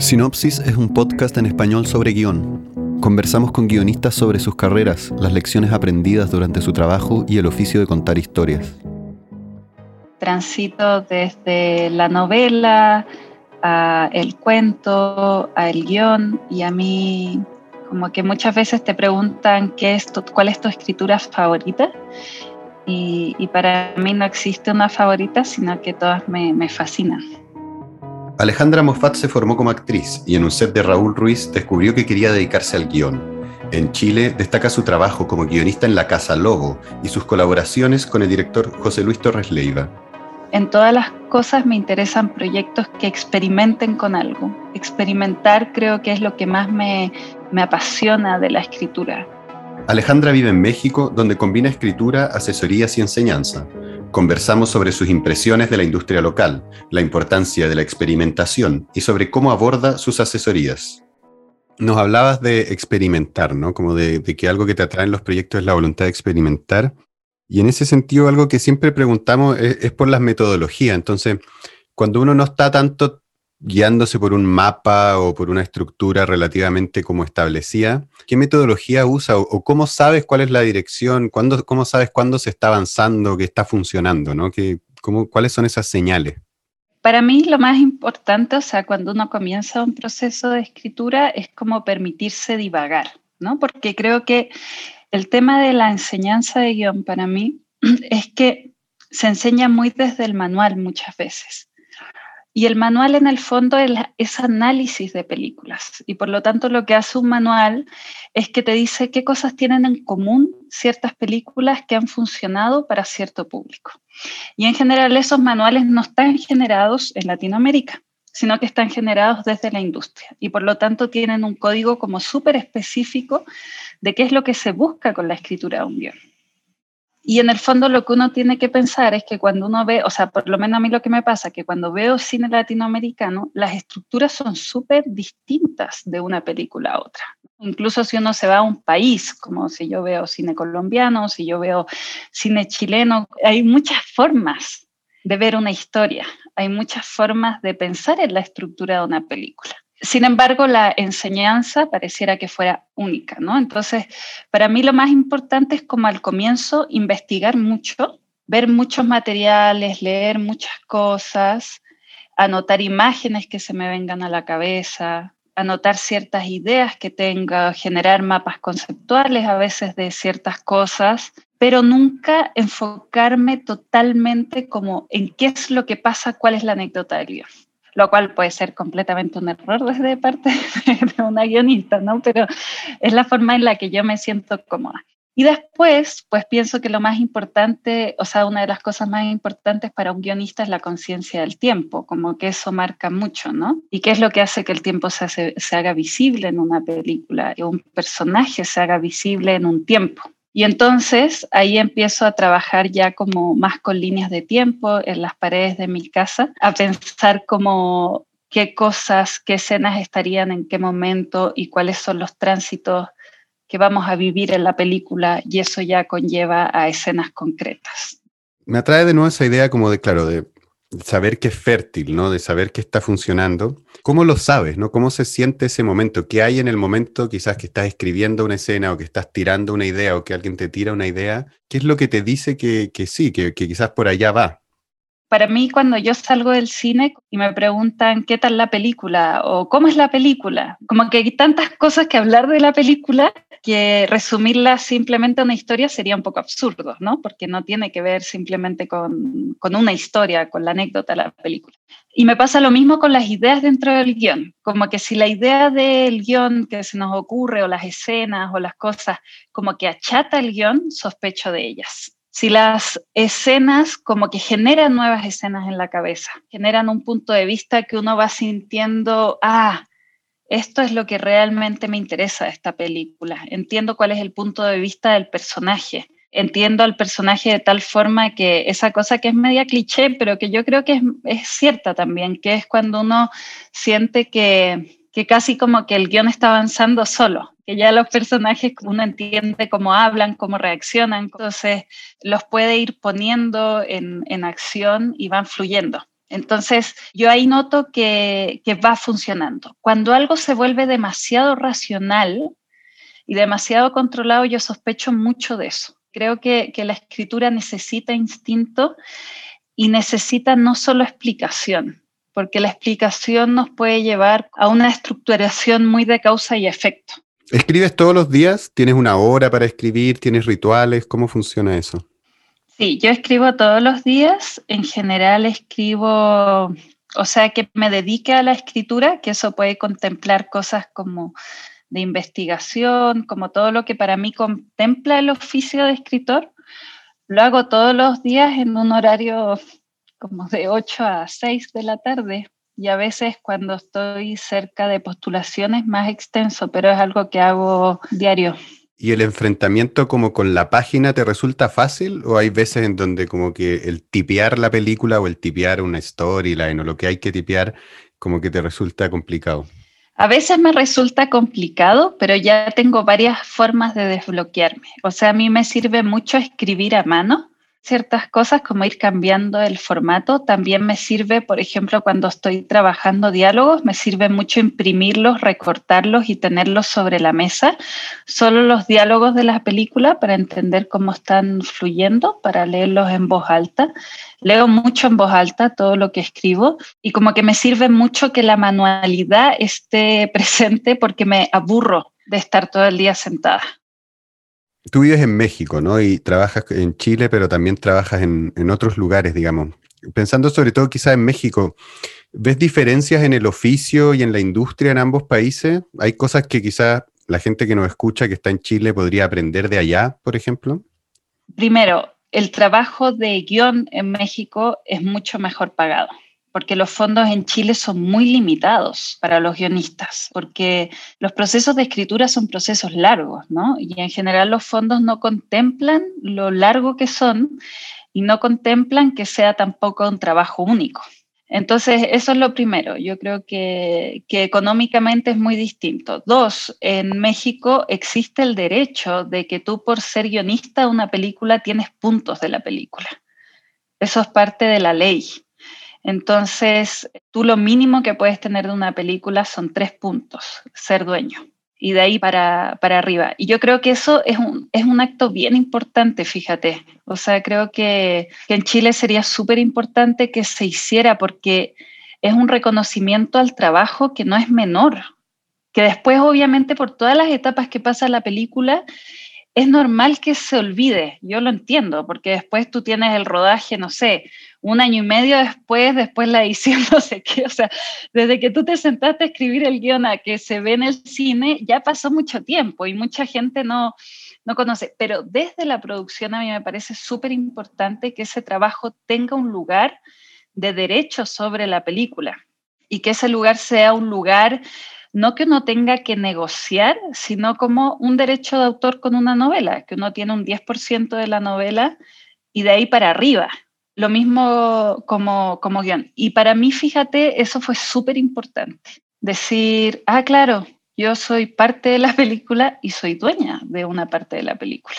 Sinopsis es un podcast en español sobre guion. Conversamos con guionistas sobre sus carreras, las lecciones aprendidas durante su trabajo y el oficio de contar historias. Transito desde la novela a el cuento, a el guion y a mí como que muchas veces te preguntan qué es cuál es tu escritura favorita y, para mí no existe una favorita, sino que todas me fascinan. Alejandra Moffat se formó como actriz y en un set de Raúl Ruiz descubrió que quería dedicarse al guion. En Chile destaca su trabajo como guionista en La Casa Lobo y sus colaboraciones con el director José Luis Torres Leiva. En todas las cosas me interesan proyectos que experimenten con algo. Experimentar creo que es lo que más me, me apasiona de la escritura. Alejandra vive en México, donde combina escritura, asesorías y enseñanza. Conversamos sobre sus impresiones de la industria local, la importancia de la experimentación y sobre cómo aborda sus asesorías. Nos hablabas de experimentar, ¿no? Como de, que algo que te atrae en los proyectos es la voluntad de experimentar. Y en ese sentido, algo que siempre preguntamos es, es por las metodologías. Entonces, cuando uno no está tanto guiándose por un mapa o por una estructura relativamente como establecida, ¿qué metodología usa o, cómo sabes cuál es la dirección? ¿Cuándo, ¿Cómo sabes cuándo se está avanzando, que está funcionando? ¿no? cómo, ¿Cuáles son esas señales? Para mí lo más importante, o sea, cuando uno comienza un proceso de escritura, es como permitirse divagar, ¿no? Porque creo que el tema de la enseñanza de guion para mí es que se enseña muy desde el manual muchas veces. Y el manual en el fondo es, análisis de películas. Y por lo tanto lo que hace un manual es que te dice qué cosas tienen en común ciertas películas que han funcionado para cierto público. Y en general esos manuales no están generados en Latinoamérica, sino que están generados desde la industria. Y por lo tanto tienen un código como súper específico de qué es lo que se busca con la escritura de un guion. Y en el fondo lo que uno tiene que pensar es que cuando uno ve, o sea, por lo menos a mí lo que me pasa, que cuando veo cine latinoamericano, las estructuras son súper distintas de una película a otra. Incluso si uno se va a un país, como si yo veo cine colombiano, si yo veo cine chileno, hay muchas formas de ver una historia, hay muchas formas de pensar en la estructura de una película. Sin embargo, la enseñanza pareciera que fuera única, ¿no? Entonces, para mí lo más importante es como al comienzo investigar mucho, ver muchos materiales, leer muchas cosas, anotar imágenes que se me vengan a la cabeza, anotar ciertas ideas que tenga, generar mapas conceptuales a veces de ciertas cosas, pero nunca enfocarme totalmente como en qué es lo que pasa, cuál es la anécdota del guion lo cual puede ser completamente un error desde parte de una guionista, ¿no? Pero es la forma en la que yo me siento cómoda. Y después, pues pienso que lo más importante, o sea, una de las cosas más importantes para un guionista es la conciencia del tiempo, como que eso marca mucho, ¿no? Y qué es lo que hace que el tiempo se, se haga visible en una película, que un personaje se haga visible en un tiempo. Y entonces ahí empiezo a trabajar ya como más con líneas de tiempo en las paredes de mi casa, a pensar como qué cosas, qué escenas estarían en qué momento y cuáles son los tránsitos que vamos a vivir en la película y eso ya conlleva a escenas concretas. Me atrae de nuevo esa idea como de, claro, de saber que es fértil, ¿no? De saber que está funcionando. ¿Cómo lo sabes, no? ¿Cómo se siente ese momento? ¿Qué hay en el momento quizás que estás escribiendo una escena o que estás tirando una idea o que alguien te tira una idea? ¿Qué es lo que te dice que, sí, que, que quizás por allá va? Para mí, cuando yo salgo del cine y me preguntan qué tal la película o cómo es la película, como que hay tantas cosas que hablar de la película que resumirla simplemente a una historia sería un poco absurdo, ¿no? Porque no tiene que ver simplemente con, una historia, con la anécdota de la película. Y me pasa lo mismo con las ideas dentro del guion, como que si la idea del guion que se nos ocurre o las escenas o las cosas como que achata el guion, sospecho de ellas. Si las escenas como que generan nuevas escenas en la cabeza, generan un punto de vista que uno va sintiendo, ah, esto es lo que realmente me interesa de esta película. Entiendo cuál es el punto de vista del personaje. Entiendo al personaje de tal forma que esa cosa que es media cliché, pero que yo creo que es, cierta también, que es cuando uno siente que, que casi como que el guion está avanzando solo, ya los personajes uno entiende cómo hablan, cómo reaccionan, entonces los puede ir poniendo en, en acción y van fluyendo. Entonces, yo ahí noto que, que va funcionando. Cuando algo se vuelve demasiado racional y demasiado controlado, yo sospecho mucho de eso. Creo que, que la escritura necesita instinto y necesita no solo explicación, porque la explicación nos puede llevar a una estructuración muy de causa y efecto. ¿Escribes todos los días? ¿Tienes una hora para escribir? ¿Tienes rituales? ¿Cómo funciona eso? Sí, yo escribo todos los días. En general escribo, o sea, que me dedique a la escritura, que eso puede contemplar cosas como de investigación, como todo lo que para mí contempla el oficio de escritor. Lo hago todos los días en un horario como de 8 a 6 de la tarde y a veces cuando estoy cerca de postulaciones más extenso, pero es algo que hago diario. ¿Y el enfrentamiento como con la página te resulta fácil o hay veces en donde como que el tipear la película o el tipear una storyline o lo que hay que tipear como que te resulta complicado? A veces me resulta complicado, pero ya tengo varias formas de desbloquearme. O sea, a mí me sirve mucho escribir a mano ciertas cosas como ir cambiando el formato. También me sirve, por ejemplo, cuando estoy trabajando diálogos, me sirve mucho imprimirlos, recortarlos y tenerlos sobre la mesa. Solo los diálogos de la película para entender cómo están fluyendo, para leerlos en voz alta. Leo mucho en voz alta todo lo que escribo y como que me sirve mucho que la manualidad esté presente porque me aburro de estar todo el día sentada. Tú vives en México, ¿no? Y trabajas en Chile, pero también trabajas en, otros lugares, digamos. Pensando sobre todo quizás en México, ¿ves diferencias en el oficio y en la industria en ambos países? ¿Hay cosas que quizás la gente que nos escucha, que está en Chile, podría aprender de allá, por ejemplo? Primero, el trabajo de guion en México es mucho mejor pagado porque los fondos en Chile son muy limitados para los guionistas, porque los procesos de escritura son procesos largos, ¿no? Y en general los fondos no contemplan lo largo que son y no contemplan que sea tampoco un trabajo único. Entonces, eso es lo primero. Yo creo que, que, económicamente es muy distinto. Dos, en México existe el derecho de que tú por ser guionista de una película tienes puntos de la película. Eso es parte de la ley. Entonces, tú lo mínimo que puedes tener de una película son tres puntos, ser dueño, y de ahí para, arriba. Y yo creo que eso es un, es un acto bien importante, fíjate. O sea, creo que, que en Chile sería súper importante que se hiciera porque es un reconocimiento al trabajo que no es menor, que después obviamente por todas las etapas que pasa la película, es normal que se olvide, yo lo entiendo, porque después tú tienes el rodaje, no sé, un año y medio después, después la edición, no sé qué, o sea, desde que tú te sentaste a escribir el guion a que se ve en el cine, ya pasó mucho tiempo y mucha gente no, no conoce, pero desde la producción a mí me parece súper importante que ese trabajo tenga un lugar de derecho sobre la película y que ese lugar sea un lugar no que uno tenga que negociar, sino como un derecho de autor con una novela, que uno tiene un 10% de la novela y de ahí para arriba. Lo mismo como, como guion. Y para mí, fíjate, eso fue súper importante. Decir, ah, claro, yo soy parte de la película y soy dueña de una parte de la película.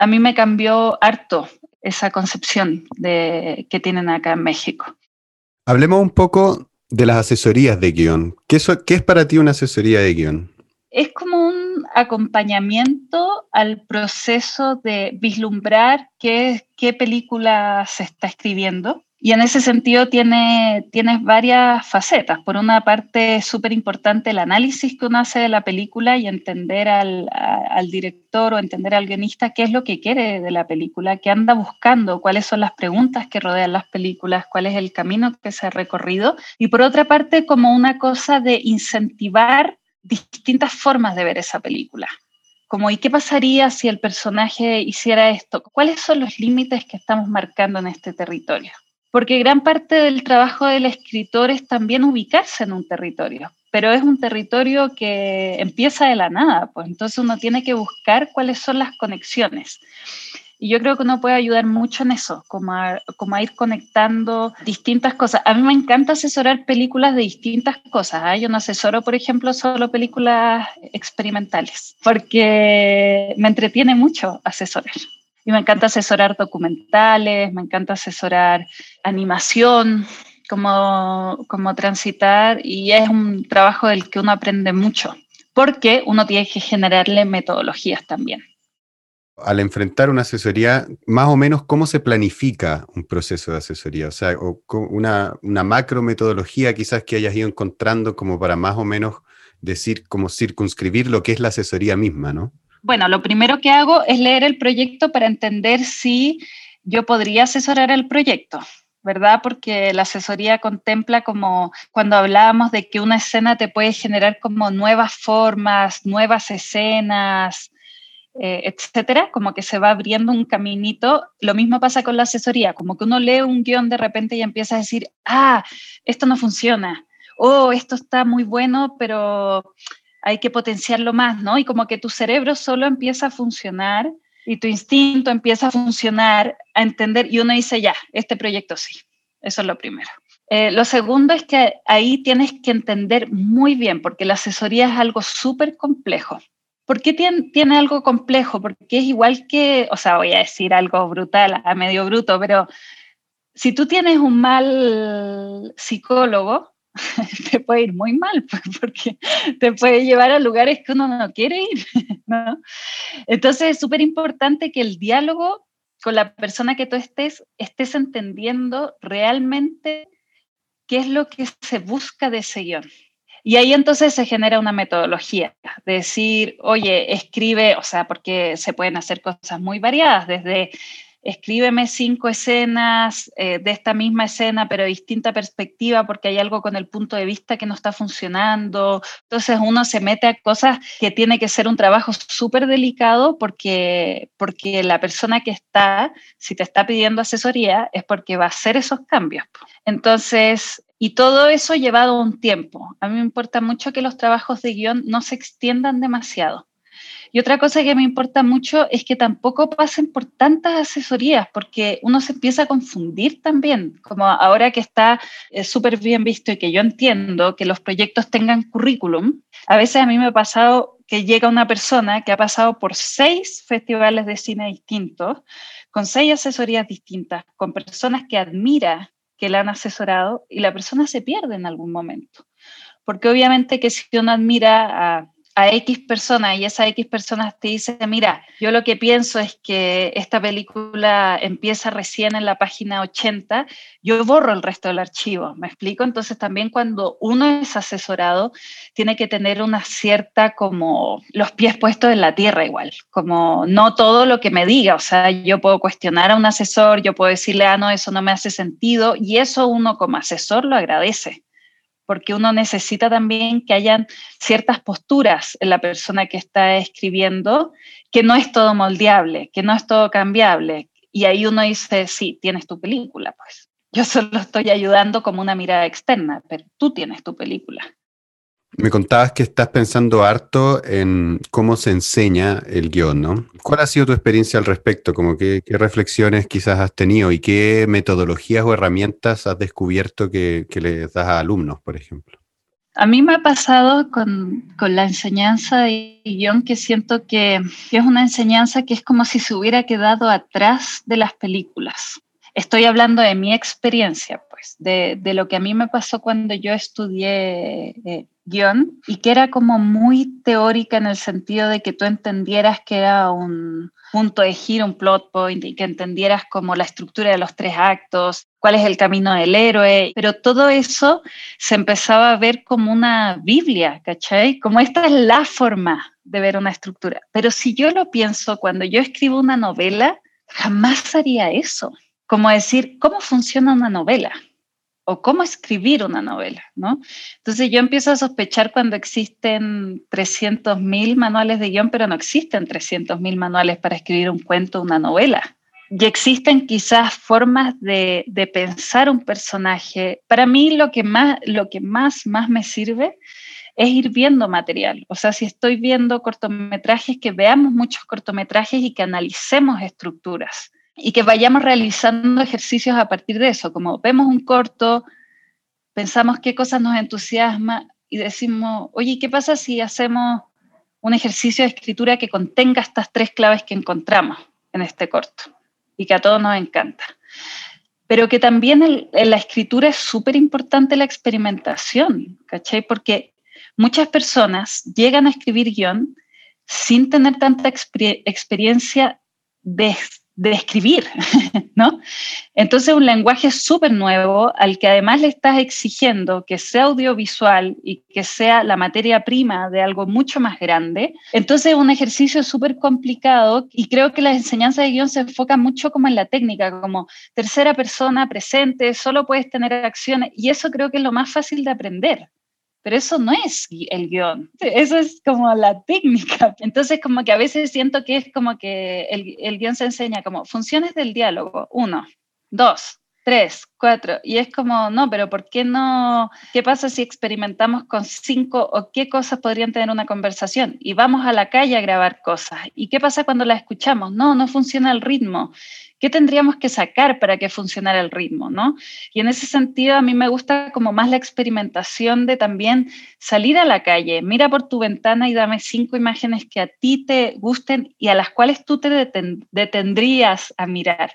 A mí me cambió harto esa concepción de, que tienen acá en México. Hablemos un poco de las asesorías de guion. ¿Qué, ¿Qué, es para ti una asesoría de guion? Es como un acompañamiento al proceso de vislumbrar qué, qué película se está escribiendo y en ese sentido tiene, tienes varias facetas. Por una parte, es súper importante el análisis que uno hace de la película y entender al, al, director o entender al guionista qué es lo que quiere de la película, qué anda buscando, cuáles son las preguntas que rodean las películas, cuál es el camino que se ha recorrido. Y por otra parte, como una cosa de incentivar distintas formas de ver esa película. Como, ¿y qué pasaría si el personaje hiciera esto? ¿Cuáles son los límites que estamos marcando en este territorio? porque gran parte del trabajo del escritor es también ubicarse en un territorio, pero es un territorio que empieza de la nada, pues entonces uno tiene que buscar cuáles son las conexiones. Y yo creo que uno puede ayudar mucho en eso, como a, como ir conectando distintas cosas. A mí me encanta asesorar películas de distintas cosas. ¿eh? Yo no asesoro, por ejemplo, solo películas experimentales, porque me entretiene mucho asesorar. Y me encanta asesorar documentales, me encanta asesorar animación, como, como transitar y es un trabajo del que uno aprende mucho, porque uno tiene que generarle metodologías también. Al enfrentar una asesoría, más o menos, ¿cómo se planifica un proceso de asesoría? O sea, una, macro metodología quizás que hayas ido encontrando como para más o menos decir, como circunscribir lo que es la asesoría misma, ¿no? Bueno, lo primero que hago es leer el proyecto para entender si yo podría asesorar el proyecto. ¿verdad? Porque la asesoría contempla como cuando hablábamos de que una escena te puede generar como nuevas formas, nuevas escenas, eh, etcétera, como que se va abriendo un caminito. Lo mismo pasa con la asesoría, como que uno lee un guion de repente y empieza a decir, ah, esto no funciona, oh, esto está muy bueno, pero hay que potenciarlo más, ¿no? Y como que tu cerebro solo empieza a funcionar y tu instinto empieza a funcionar, a entender, y uno dice, ya, este proyecto sí, eso es lo primero. Eh, lo segundo es que ahí tienes que entender muy bien, porque la asesoría es algo súper complejo. ¿Por qué tiene, algo complejo? Porque es igual que, o sea, voy a decir algo brutal, a medio bruto, pero si tú tienes un mal psicólogo, te puede ir muy mal, pues, porque te puede llevar a lugares que uno no quiere ir. ¿no? Entonces es súper importante que el diálogo con la persona que tú estés, estés entendiendo realmente qué es lo que se busca de ese guion. Y ahí entonces se genera una metodología, decir, oye, escribe, o sea, porque se pueden hacer cosas muy variadas, desde escríbeme cinco escenas eh, de esta misma escena, pero distinta perspectiva, porque hay algo con el punto de vista que no está funcionando. Entonces uno se mete a cosas que tiene que ser un trabajo súper delicado porque, porque la persona que está, si te está pidiendo asesoría, es porque va a hacer esos cambios. Entonces, y todo eso llevado un tiempo. A mí me importa mucho que los trabajos de guion no se extiendan demasiado. Y otra cosa que me importa mucho es que tampoco pasen por tantas asesorías, porque uno se empieza a confundir también, como ahora que está eh, súper bien visto y que yo entiendo que los proyectos tengan currículum, a veces a mí me ha pasado que llega una persona que ha pasado por seis festivales de cine distintos, con seis asesorías distintas, con personas que admira que la han asesorado y la persona se pierde en algún momento. Porque obviamente que si uno admira a a X personas y esa X personas te dice, mira, yo lo que pienso es que esta película empieza recién en la página 80, yo borro el resto del archivo, ¿me explico? Entonces también cuando uno es asesorado, tiene que tener una cierta como los pies puestos en la tierra igual, como no todo lo que me diga, o sea, yo puedo cuestionar a un asesor, yo puedo decirle, ah, no, eso no me hace sentido, y eso uno como asesor lo agradece porque uno necesita también que hayan ciertas posturas en la persona que está escribiendo, que no es todo moldeable, que no es todo cambiable. Y ahí uno dice, sí, tienes tu película, pues. Yo solo estoy ayudando como una mirada externa, pero tú tienes tu película. Me contabas que estás pensando harto en cómo se enseña el guion, ¿no? ¿Cuál ha sido tu experiencia al respecto? Qué, reflexiones quizás has tenido y qué metodologías o herramientas has descubierto que, que les das a alumnos, por ejemplo? A mí me ha pasado con, con la enseñanza de guion que siento que, que es una enseñanza que es como si se hubiera quedado atrás de las películas. Estoy hablando de mi experiencia, pues, de, de, lo que a mí me pasó cuando yo estudié eh, guion y que era como muy teórica en el sentido de que tú entendieras que era un punto de giro, un plot point y que entendieras como la estructura de los tres actos, cuál es el camino del héroe, pero todo eso se empezaba a ver como una Biblia, ¿cachai? Como esta es la forma de ver una estructura. Pero si yo lo pienso, cuando yo escribo una novela, jamás haría eso. Como decir, ¿cómo funciona una novela? O cómo escribir una novela, ¿no? Entonces yo empiezo a sospechar cuando existen 300.000 manuales de guion, pero no existen 300.000 manuales para escribir un cuento, una novela. Y existen quizás formas de, de, pensar un personaje. Para mí lo que más, lo que más, más me sirve es ir viendo material. O sea, si estoy viendo cortometrajes, que veamos muchos cortometrajes y que analicemos estructuras y que vayamos realizando ejercicios a partir de eso, como vemos un corto, pensamos qué cosas nos entusiasma y decimos, oye, ¿qué pasa si hacemos un ejercicio de escritura que contenga estas tres claves que encontramos en este corto y que a todos nos encanta? pero que también en la escritura es súper importante la experimentación, ¿cachai? Porque muchas personas llegan a escribir guion sin tener tanta experiencia de de escribir, ¿no? Entonces un lenguaje súper nuevo al que además le estás exigiendo que sea audiovisual y que sea la materia prima de algo mucho más grande. Entonces es un ejercicio súper complicado y creo que las enseñanzas de guion se enfocan mucho como en la técnica, como tercera persona presente, solo puedes tener acciones y eso creo que es lo más fácil de aprender pero eso no es el guion, eso es como la técnica. Entonces, como que a veces siento que es como que el, el guion se enseña como funciones del diálogo, uno, dos, tres, cuatro, y es como, no, pero ¿por qué no? ¿Qué pasa si experimentamos con cinco o qué cosas podrían tener una conversación? Y vamos a la calle a grabar cosas. ¿Y qué pasa cuando las escuchamos? No, no funciona el ritmo. ¿Qué tendríamos que sacar para que funcionara el ritmo? ¿no? Y en ese sentido a mí me gusta como más la experimentación de también salir a la calle, mira por tu ventana y dame cinco imágenes que a ti te gusten y a las cuales tú te detendrías a mirar.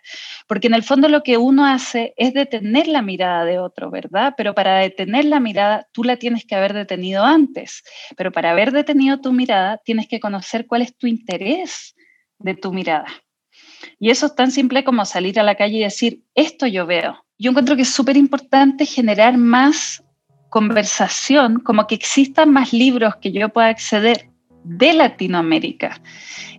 Porque en el fondo lo que uno hace es detener la mirada de otro, ¿verdad? Pero para detener la mirada tú la tienes que haber detenido antes. Pero para haber detenido tu mirada tienes que conocer cuál es tu interés de tu mirada. Y eso es tan simple como salir a la calle y decir, esto yo veo. Yo encuentro que es súper importante generar más conversación, como que existan más libros que yo pueda acceder de Latinoamérica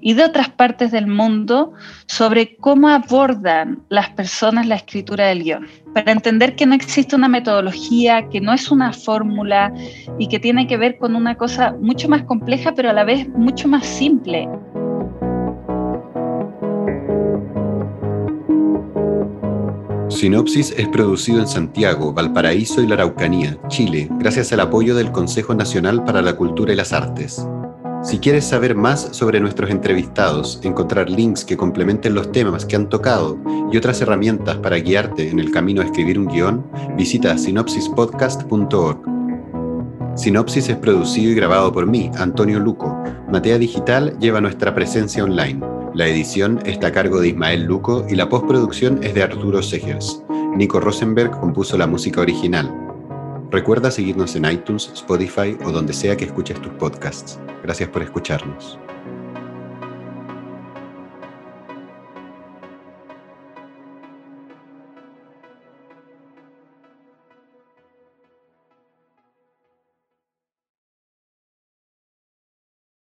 y de otras partes del mundo sobre cómo abordan las personas la escritura del guion, para entender que no existe una metodología, que no es una fórmula y que tiene que ver con una cosa mucho más compleja, pero a la vez mucho más simple. Sinopsis es producido en Santiago, Valparaíso y la Araucanía, Chile, gracias al apoyo del Consejo Nacional para la Cultura y las Artes. Si quieres saber más sobre nuestros entrevistados, encontrar links que complementen los temas que han tocado y otras herramientas para guiarte en el camino a escribir un guion, visita sinopsispodcast.org. Sinopsis es producido y grabado por mí, Antonio Luco. Matea Digital lleva nuestra presencia online. La edición está a cargo de Ismael Luco y la postproducción es de Arturo Segers. Nico Rosenberg compuso la música original. Recuerda seguirnos en iTunes, Spotify o donde sea que escuches tus podcasts. Gracias por escucharnos.